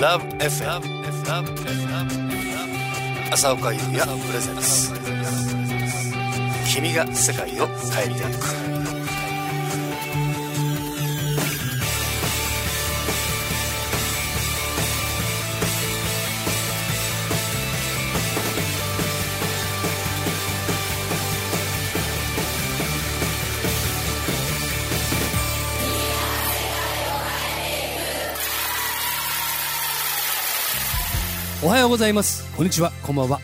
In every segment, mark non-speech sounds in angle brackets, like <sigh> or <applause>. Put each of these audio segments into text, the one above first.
ラブ f m 朝岡優也プレゼンス君が世界を変えていく。おはようございます。こんにちは。こんばんは。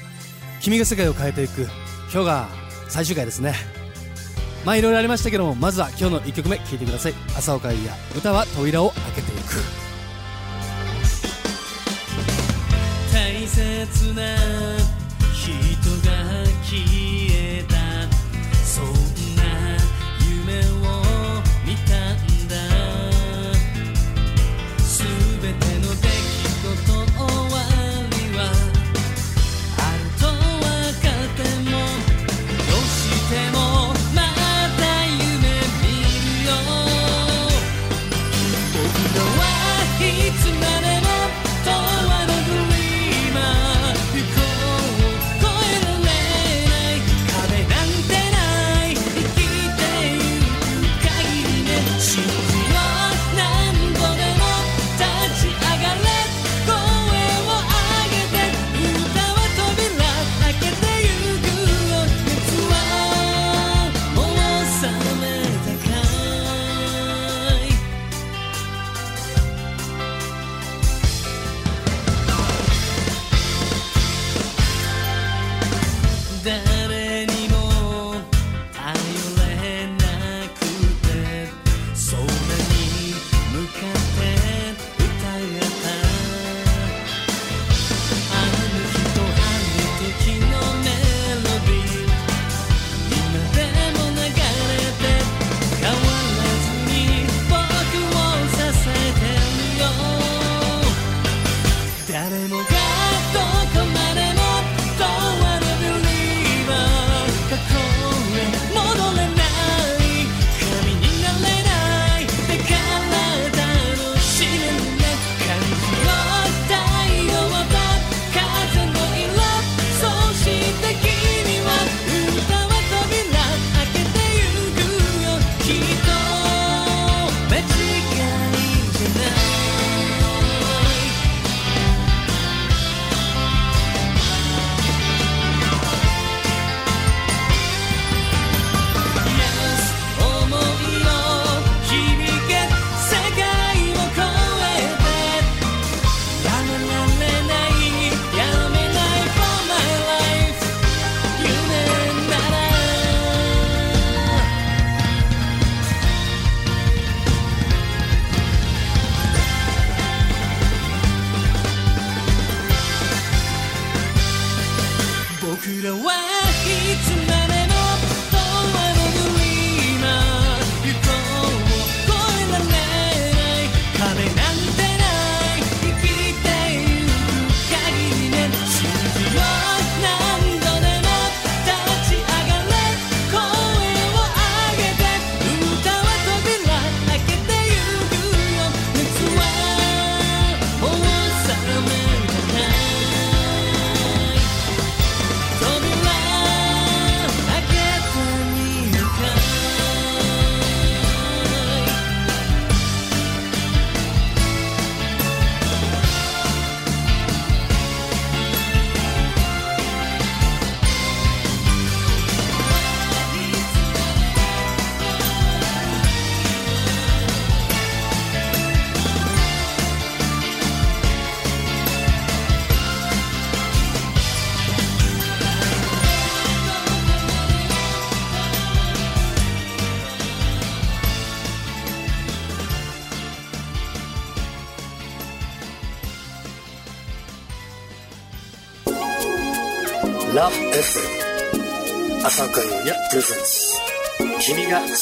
君が世界を変えていく。今日が最終回ですね。まあいろいろありましたけどもまずは今日の1曲目聴いてください。朝岡優也歌は扉を開けていく。大切な人が消え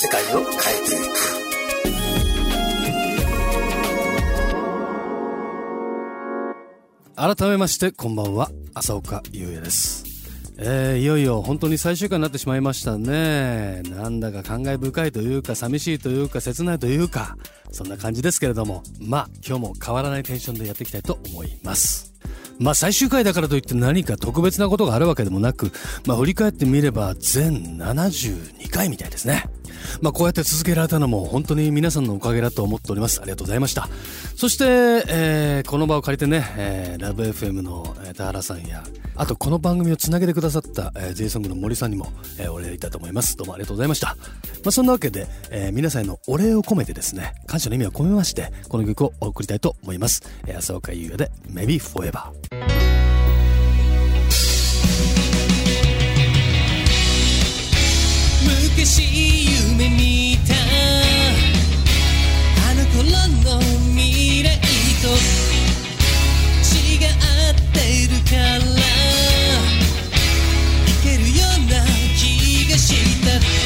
世界を変えていく。改めましてこんばんは。浅岡優也です、えー、いよいよ本当に最終回になってしまいましたね。なんだか感慨深いというか寂しいというか切ないというかそんな感じですけれども。まあ今日も変わらないテンションでやっていきたいと思います。まあ最終回だからといって何か特別なことがあるわけでもなくまあ振り返ってみれば全72回みたいですね。まあこうやって続けられたのも本当に皆さんのおかげだと思っております。ありがとうございました。そして、えーこの場を借りてね、えーラブ FM の、田原さんや、あとこの番組をつなげてくださった、えー、J ソングの森さんにも、えーお礼いたと思います。どうもありがとうございました。まあそんなわけで、えー皆さんへのお礼を込めてですね、感謝の意味を込めまして、この曲をお送りたいと思います。えー、浅岡優也で Maybe Forever。美しい夢見たあの頃の未来と違ってるからいけるような気がした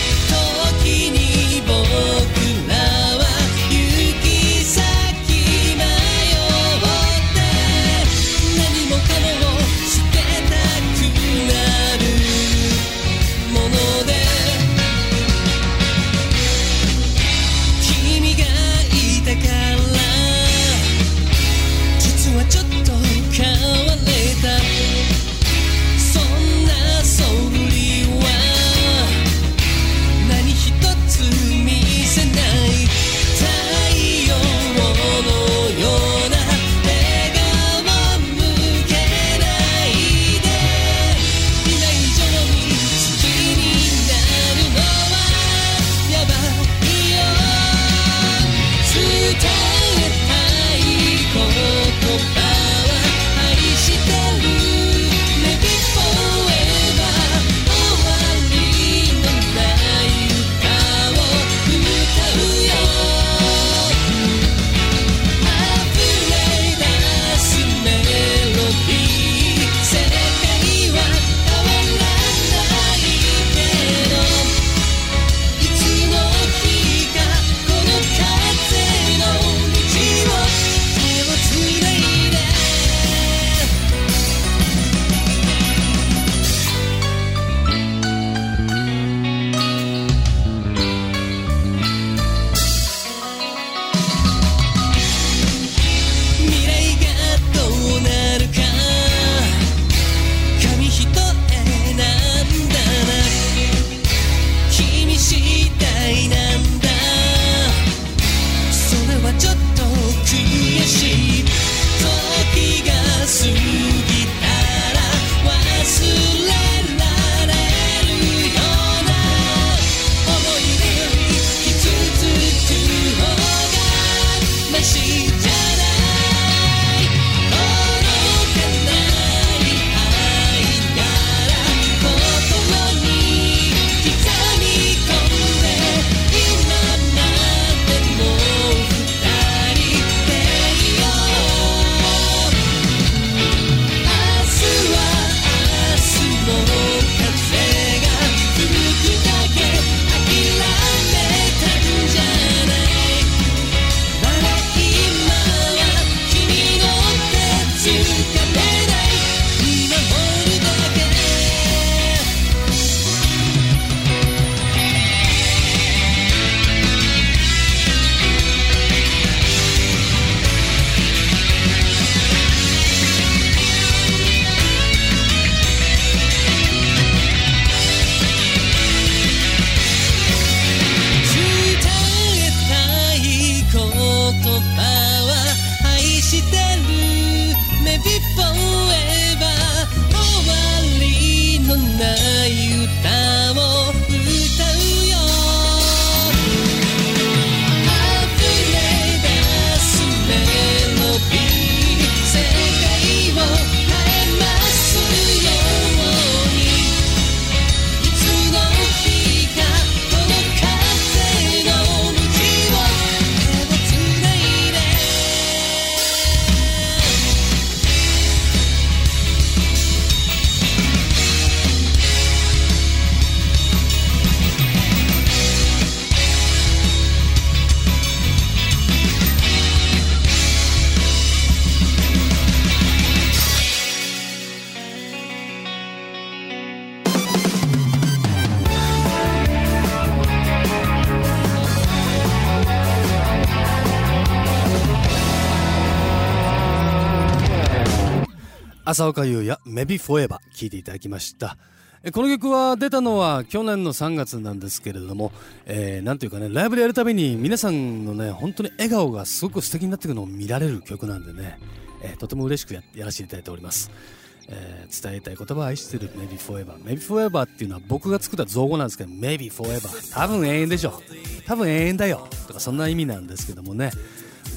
浅岡優也 Maybe Forever 聴いていただきました。この曲は出たのは去年の3月なんですけれども、えー、なんというかねライブでやるたびに皆さんのね本当に笑顔がすごく素敵になっていくのを見られる曲なんでね、えー、とても嬉しくややらせていただいております。えー、伝えたい言葉は愛してる。Maybe Forever Maybe Forever っていうのは僕が作った造語なんですけど Maybe Forever 多分永遠でしょ。多分永遠だよ。とかそんな意味なんですけどもね。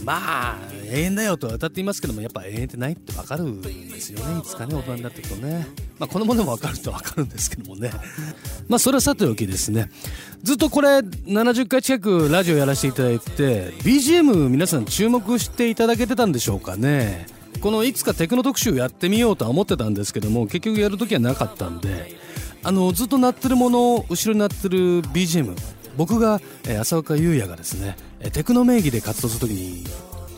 まあ永遠だよとは歌っていますけどもやっぱ永遠ってないって分かるんですよね。いつかね大人になっていくとね。まあこのものも分かると分かるんですけどもね。まあそれはさておきですね。ずっとこれ70回近くラジオやらせていただいて BGM 皆さん注目していただけてたんでしょうかね。このいつかテクノ特集やってみようとは思ってたんですけども結局やる時はなかったんで。あのずっと鳴ってるもの後ろに鳴ってる BGM 僕が、えー、浅岡優也がですねテクノ名義で活動する時に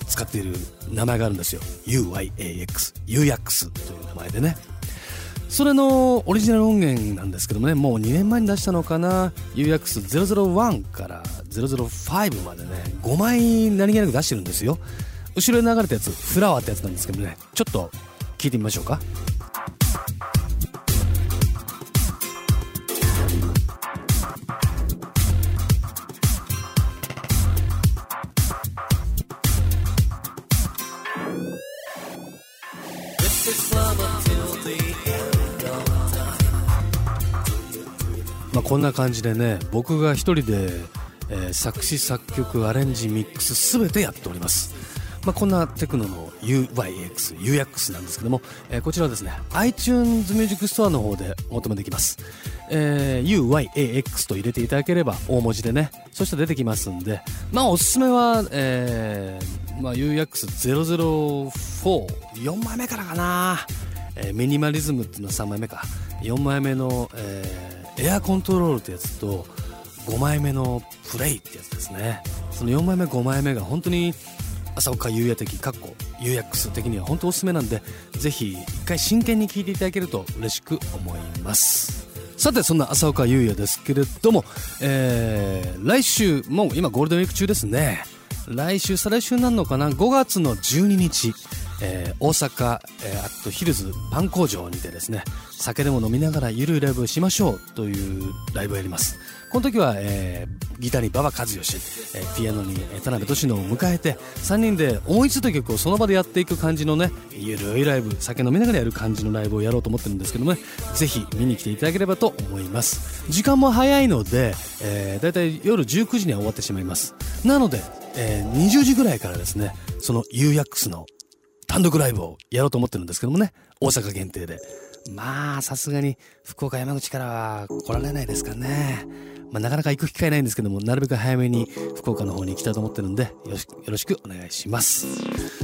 使っている名前があるんですよ。UYAX UX という名前でね。それのオリジナル音源なんですけどもねもう2年前に出したのかな。UX001 から005までね5枚何気なく出してるんですよ。後ろに流れたやつフラワーってやつなんですけどね。ちょっと聞いてみましょうか。こんな感じでね僕が一人で、えー、作詞作曲アレンジミックス全てやっております。まあ、こんなテクノの UYX、UX なんですけども、えー、こちらはですね、iTunes Music Store の方でお求めできます。えー、UYAX と入れていただければ大文字でね、そして出てきますんで、まあおすすめは、えー、まあ UX004、4枚目からかな、えー、ミニマリズムっていうのは3枚目か、4枚目の、えー、エアコントロールってやつと、5枚目のプレイってやつですね。その4枚目、5枚目が本当に朝岡優也的かっこ UX 的には本当おすすめなんでぜひ一回真剣に聞いていただけると嬉しく思います。さてそんな朝岡優也ですけれども、えー、来週もう今ゴールデンウィーク中ですね。来週再来週になるのかな？5月の12日。えー、大阪、えー、あとヒルズパン工場にてですね酒でも飲みながらゆるいライブしましょうというライブをやります。この時は、えー、ギターに馬場和義、えー、ピアノに田辺俊乃を迎えて3人で思いついた曲をその場でやっていく感じのねゆるいライブ酒飲みながらやる感じのライブをやろうと思ってるんですけどもねぜひ見に来ていただければと思います。時間も早いので、えー、だいたい夜19時には終わってしまいます。なので、えー、20時ぐらいからですねその UX の単独ライブをやろうと思ってるんですけどもね。大阪限定で。まあさすがに福岡山口からは来られないですかね。まあ、なかなか行く機会ないんですけどもなるべく早めに福岡の方に行きたいと思ってるんでよろしくお願いします。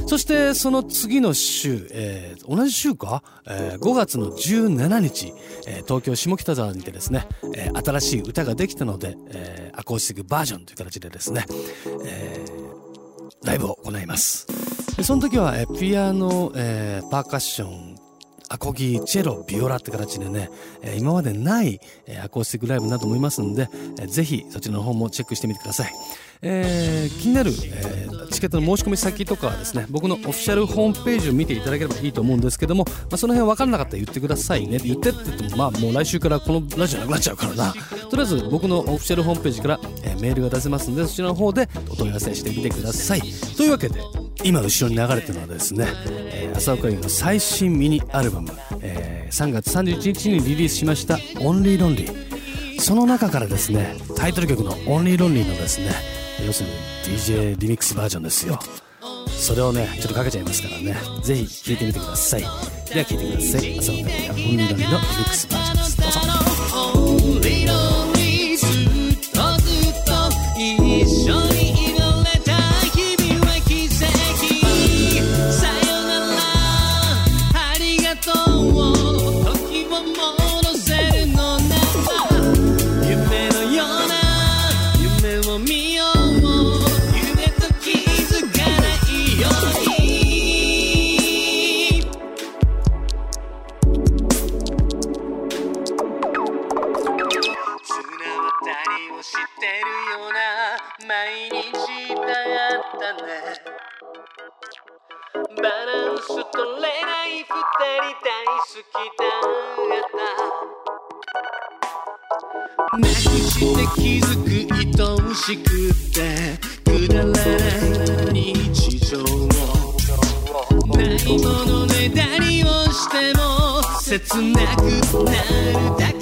そしてその次の週、えー、同じ週か、えー、5月の17日、えー、東京下北沢にてですね、えー、新しい歌ができたので、えー、アコースティックバージョンという形でですね、えー、ライブを行います。でその時は、えピアノ、えー、パーカッションアコギ、チェロ、ビオラって形でね、え今までない、えアコースティックライブになると思いますんで、えぜひそちらの方もチェックしてみてください。えー、気になる、えー、チケットの申し込み先とかはですね僕のオフィシャルホームページを見ていただければいいと思うんですけども、まあ、その辺分からなかったら言ってくださいね言ってって言ってもまあもう来週からこのラジオなくなっちゃうからな。とりあえず僕のオフィシャルホームページから、えー、メールが出せますんでそちらの方でお問い合わせしてみてください。というわけで今後ろに流れてるのはですね、えー、浅岡優の最新ミニアルバム、えー、3月31日にリリースしました「Only Lonely」。その中からですねタイトル曲の「Only Lonely」のですね要するに DJ リミックスバージョンですよ。それをねちょっとかけちゃいますからね。ぜひ聴いてみてください。では聴いてください。朝のオンリーロンリーのリミックスバージョン。った。なくして気づく愛おしくてくだらない日常を。ないものねだりをしても切なくなるだけ。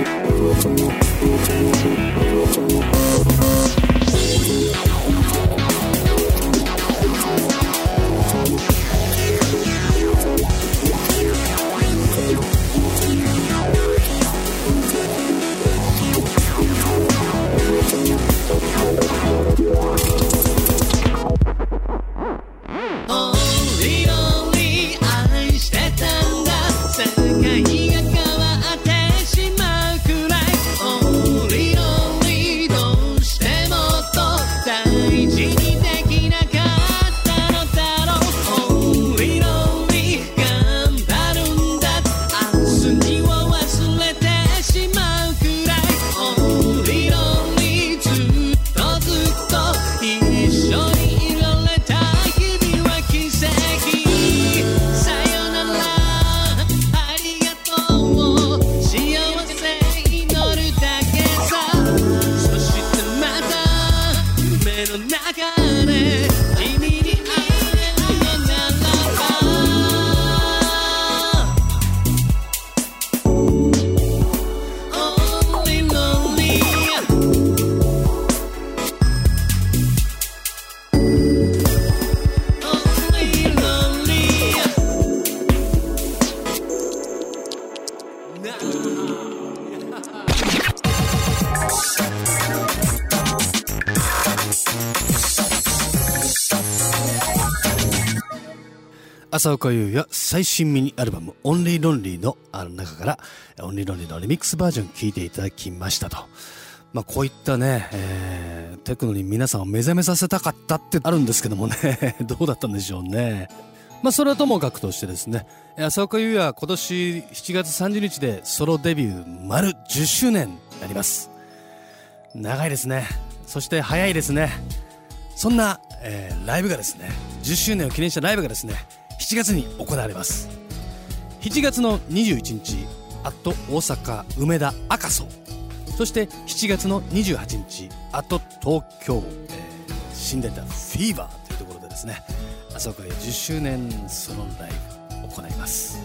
浅岡優也最新ミニアルバム「オンリーロンリーのの中から「オンリーロンリーのリミックスバージョン聴いていただきましたと。まあこういったね、えーテクノに皆さんを目覚めさせたかったってあるんですけどもね、<laughs> どうだったんでしょうね。まあそれはともかくとしてですね、浅岡優也は今年7月30日でソロデビュー丸10周年になります。長いですね。そして早いですね。そんな、えーライブがですね、10周年を記念したライブがですね、7月に行われます。7月の21日、あっと大阪梅田赤楚。そして7月の28日、あと東京、えー新電台フィーバーというところでですね、浅岡で10周年ソロンライブを行います。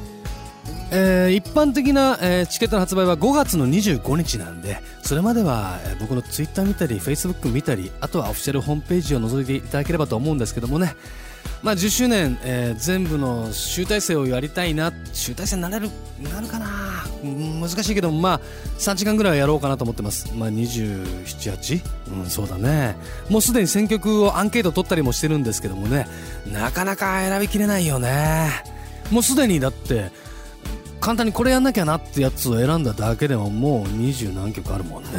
えー一般的な、えーチケットの発売は5月の25日なんでそれまでは、えー僕のツイッター見たりフェイスブック見たりあとはオフィシャルホームページを覗いていただければと思うんですけどもねまあ10周年、えー全部の集大成をやりたいな集大成になれるなるかな？難しいけどまあ3時間ぐらいはやろうかなと思ってます。まあ278うんそうだね。もうすでに選曲をアンケート取ったりもしてるんですけどもね。なかなか選びきれないよね。もうすでにだって簡単にこれやんなきゃなってやつを選んだだけでももう二十何曲あるもんね。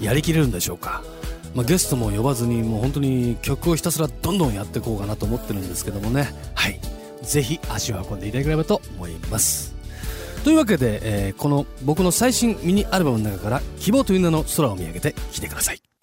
やりきれるんでしょうか、まあ、ゲストも呼ばずにもう本当に曲をひたすらどんどんやっていこうかなと思ってるんですけどもね。はい。ぜひ足を運んでいただければと思います。というわけで、えーこの僕の最新ミニアルバムの中から「希望という名の空を見上げて」来てください。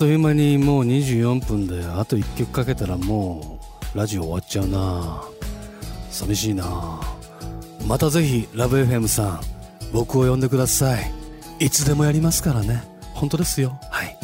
という間にもう24分であと1曲かけたらもうラジオ終わっちゃうな。寂しいな。またぜひラブ f m さん僕を呼んでください。いつでもやりますからね。本当ですよ。はい。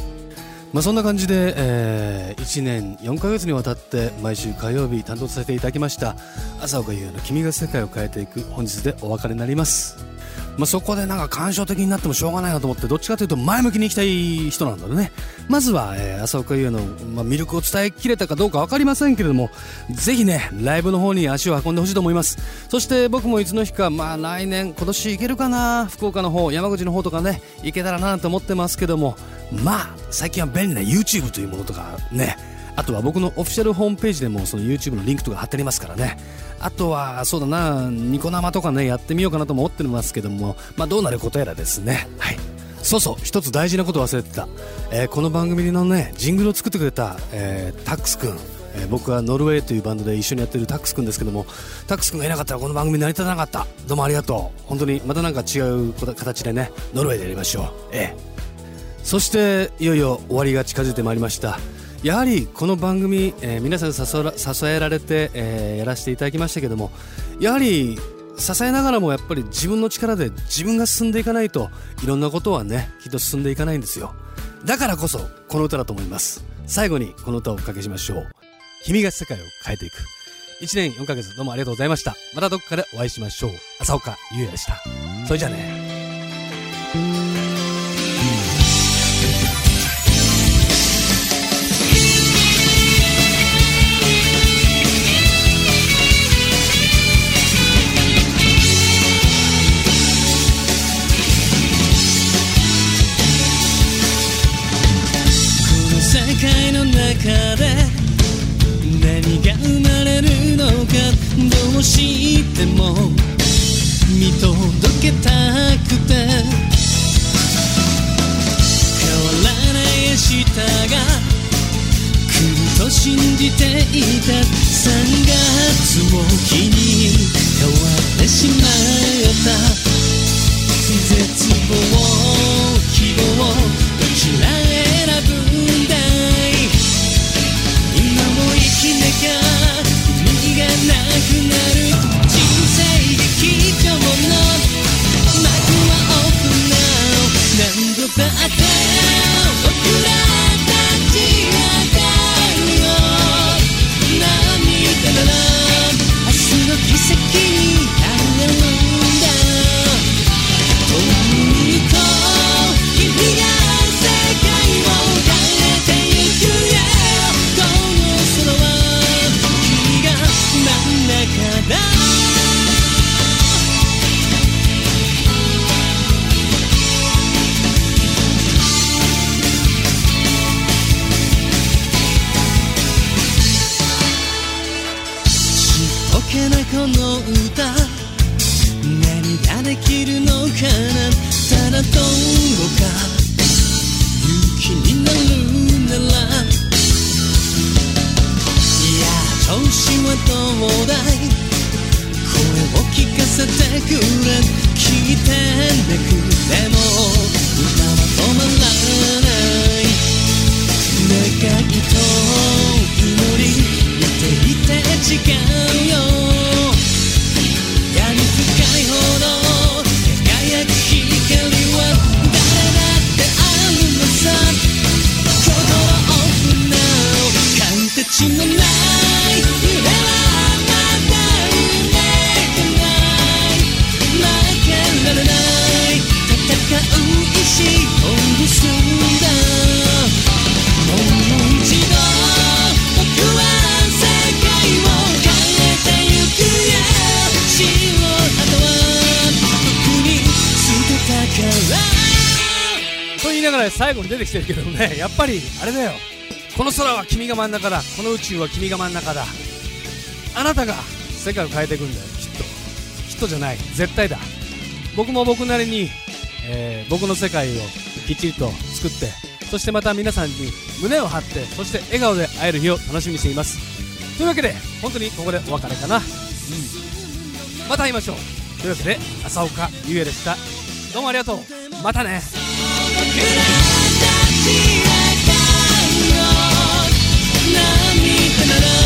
まあそんな感じで、え1年4ヶ月にわたって毎週火曜日担当させていただきました朝岡優の君が世界を変えていく本日でお別れになります。まあ、そこでなんか感傷的になってもしょうがないなと思ってどっちかというと前向きに行きたい人なんだね。まずは、えー浅岡優の、まあ、魅力を伝えきれたかどうか分かりませんけれどもぜひねライブの方に足を運んでほしいと思います。そして僕もいつの日かまあ来年今年行けるかな？福岡の方山口の方とかね行けたらなと思ってますけどもまあ最近は便利な YouTube というものとかねあとは僕のオフィシャルホームページでもその YouTube のリンクとか貼ってありますからね。あとはそうだなニコ生とかねやってみようかなと思ってますけどもまあどうなることやらですね。はい。そうそう一つ大事なこと忘れてた、えーこの番組のねジングルを作ってくれた、えータックスくんえ僕はノルウェーというバンドで一緒にやってるタックスくんですけどもタックスくんがいなかったらこの番組成り立たなかった。どうもありがとう。本当にまたなんか違う形でねノルウェーでやりましょう。ええ。そしていよいよ終わりが近づいてまいりました。やはりこの番組、えー皆さんに支えられて、えーやらせていただきましたけどもやはり支えながらもやっぱり自分の力で自分が進んでいかないといろんなことはねきっと進んでいかないんですよ。だからこそこの歌だと思います。最後にこの歌をおかけしましょう。君が世界を変えていく。1年4ヶ月どうもありがとうございました。またどこかでお会いしましょう。浅岡優也でした。それじゃあね。ができるのかな？ただどうか。勇気になるなら。いや調子はどうだい？声を聞かせてくれ。聞いてなくても。歌は止まらない。願いと祈り。似ていて違う最後に出てきてるけどね <laughs> やっぱりあれだよ。この空は君が真ん中だ。この宇宙は君が真ん中だ。あなたが世界を変えていくんだよ。きっと。きっとじゃない。絶対だ。僕も僕なりに、えー僕の世界をきっちりと作ってそしてまた皆さんに胸を張ってそして笑顔で会える日を楽しみにしています。というわけで本当にここでお別れかな、うん、また会いましょう。というわけで浅岡優也でした。どうもありがとう。またね。涙なら